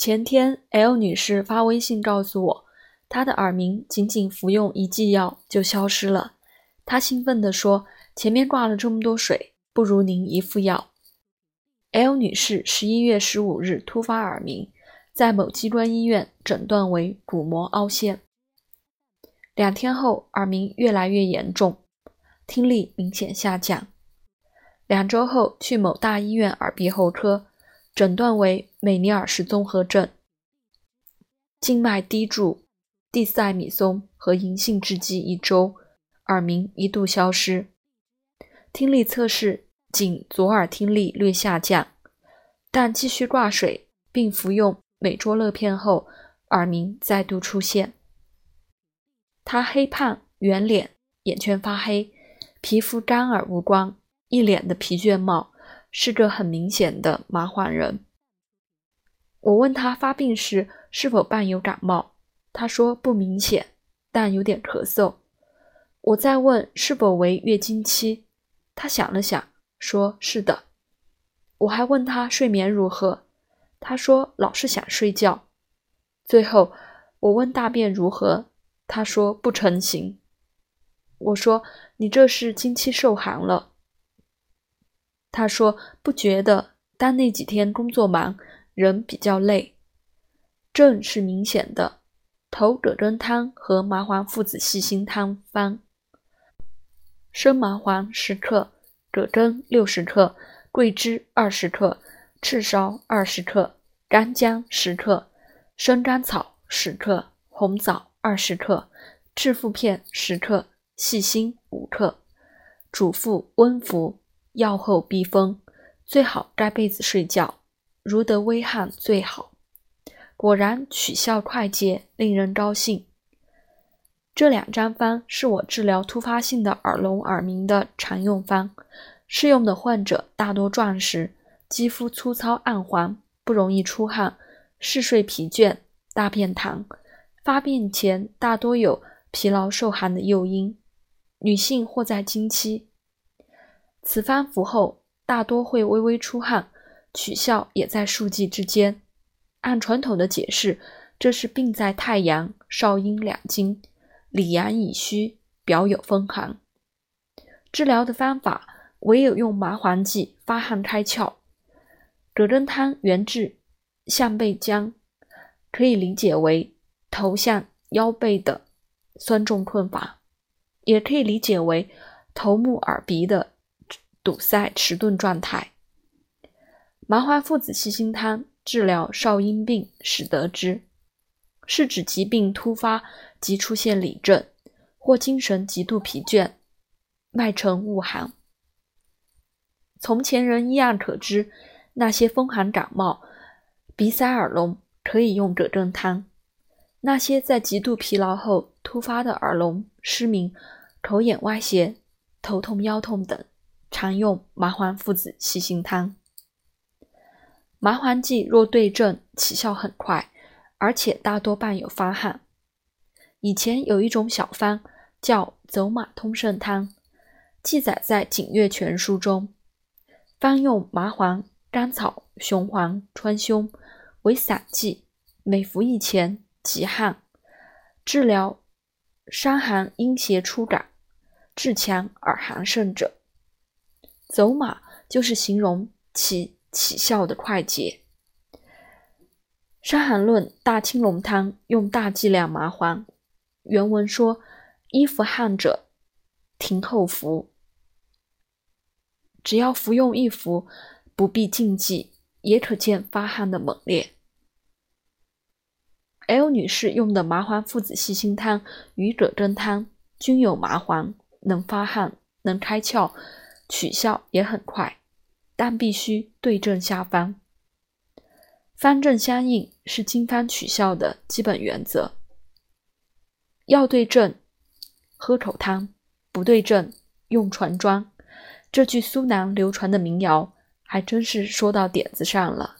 前天，L 女士发微信告诉我，她的耳鸣仅仅服用一剂药就消失了。她兴奋地说：“前面挂了这么多水，不如您一副药。”L 女士十一月十五日突发耳鸣，在某机关医院诊断为鼓膜凹陷。两天后，耳鸣越来越严重，听力明显下降。两周后，去某大医院耳鼻喉科。诊断为美尼尔氏综合症，静脉滴注地塞米松和银杏制剂一周，耳鸣一度消失。听力测试仅左耳听力略下降，但继续挂水并服用美卓乐片后，耳鸣再度出现。他黑胖、圆脸、眼圈发黑，皮肤干而无光，一脸的疲倦貌。是个很明显的麻黄人。我问他发病时是否伴有感冒，他说不明显，但有点咳嗽。我再问是否为月经期，他想了想，说是的。我还问他睡眠如何，他说老是想睡觉。最后我问大便如何，他说不成形。我说你这是经期受寒了。他说：“不觉得，但那几天工作忙，人比较累。症是明显的，投葛根汤和麻黄附子细辛汤方：生麻黄十克，葛根六十克，桂枝二十克，赤芍二十克，干姜十克，生甘草十克，红枣二十克，赤附片十克，细辛五克，主腹温服。”药后避风，最好盖被子睡觉。如得微汗最好。果然取效快捷，令人高兴。这两张方是我治疗突发性的耳聋耳鸣的常用方，适用的患者大多壮实，肌肤粗糙暗黄，不容易出汗，嗜睡疲倦，大便溏，发病前大多有疲劳受寒的诱因，女性或在经期。此方服后大多会微微出汗，取效也在数剂之间。按传统的解释，这是病在太阳、少阴两经，里阳已虚，表有风寒。治疗的方法唯有用麻黄剂发汗开窍。葛根汤原治项背僵，可以理解为头项腰背的酸重困乏，也可以理解为头目耳鼻的。堵塞迟钝状态，麻黄附子细辛汤治疗少阴病始得之，是指疾病突发即出现里症，或精神极度疲倦，脉沉恶寒。从前人医案可知，那些风寒感冒、鼻塞耳聋可以用葛根汤；那些在极度疲劳后突发的耳聋、失明、口眼歪斜、头痛、腰痛等。常用麻黄附子细辛汤。麻黄剂若对症，起效很快，而且大多伴有发汗。以前有一种小方叫走马通圣汤，记载在《景岳全书》中。方用麻黄、甘草、雄黄川芎为散剂，每服一钱即汗，治疗伤寒阴邪出感、治强耳寒盛者。走马就是形容其起效的快捷。《伤寒论·大青龙汤》用大剂量麻黄，原文说：“一服汗者，停后服。只要服用一服，不必禁忌，也可见发汗的猛烈。”L 女士用的麻黄附子细辛汤与葛根汤均有麻黄，能发汗，能开窍。取效也很快，但必须对症下方。方正相应是经方取效的基本原则。要对症，喝口汤；不对症，用船装。这句苏南流传的民谣，还真是说到点子上了。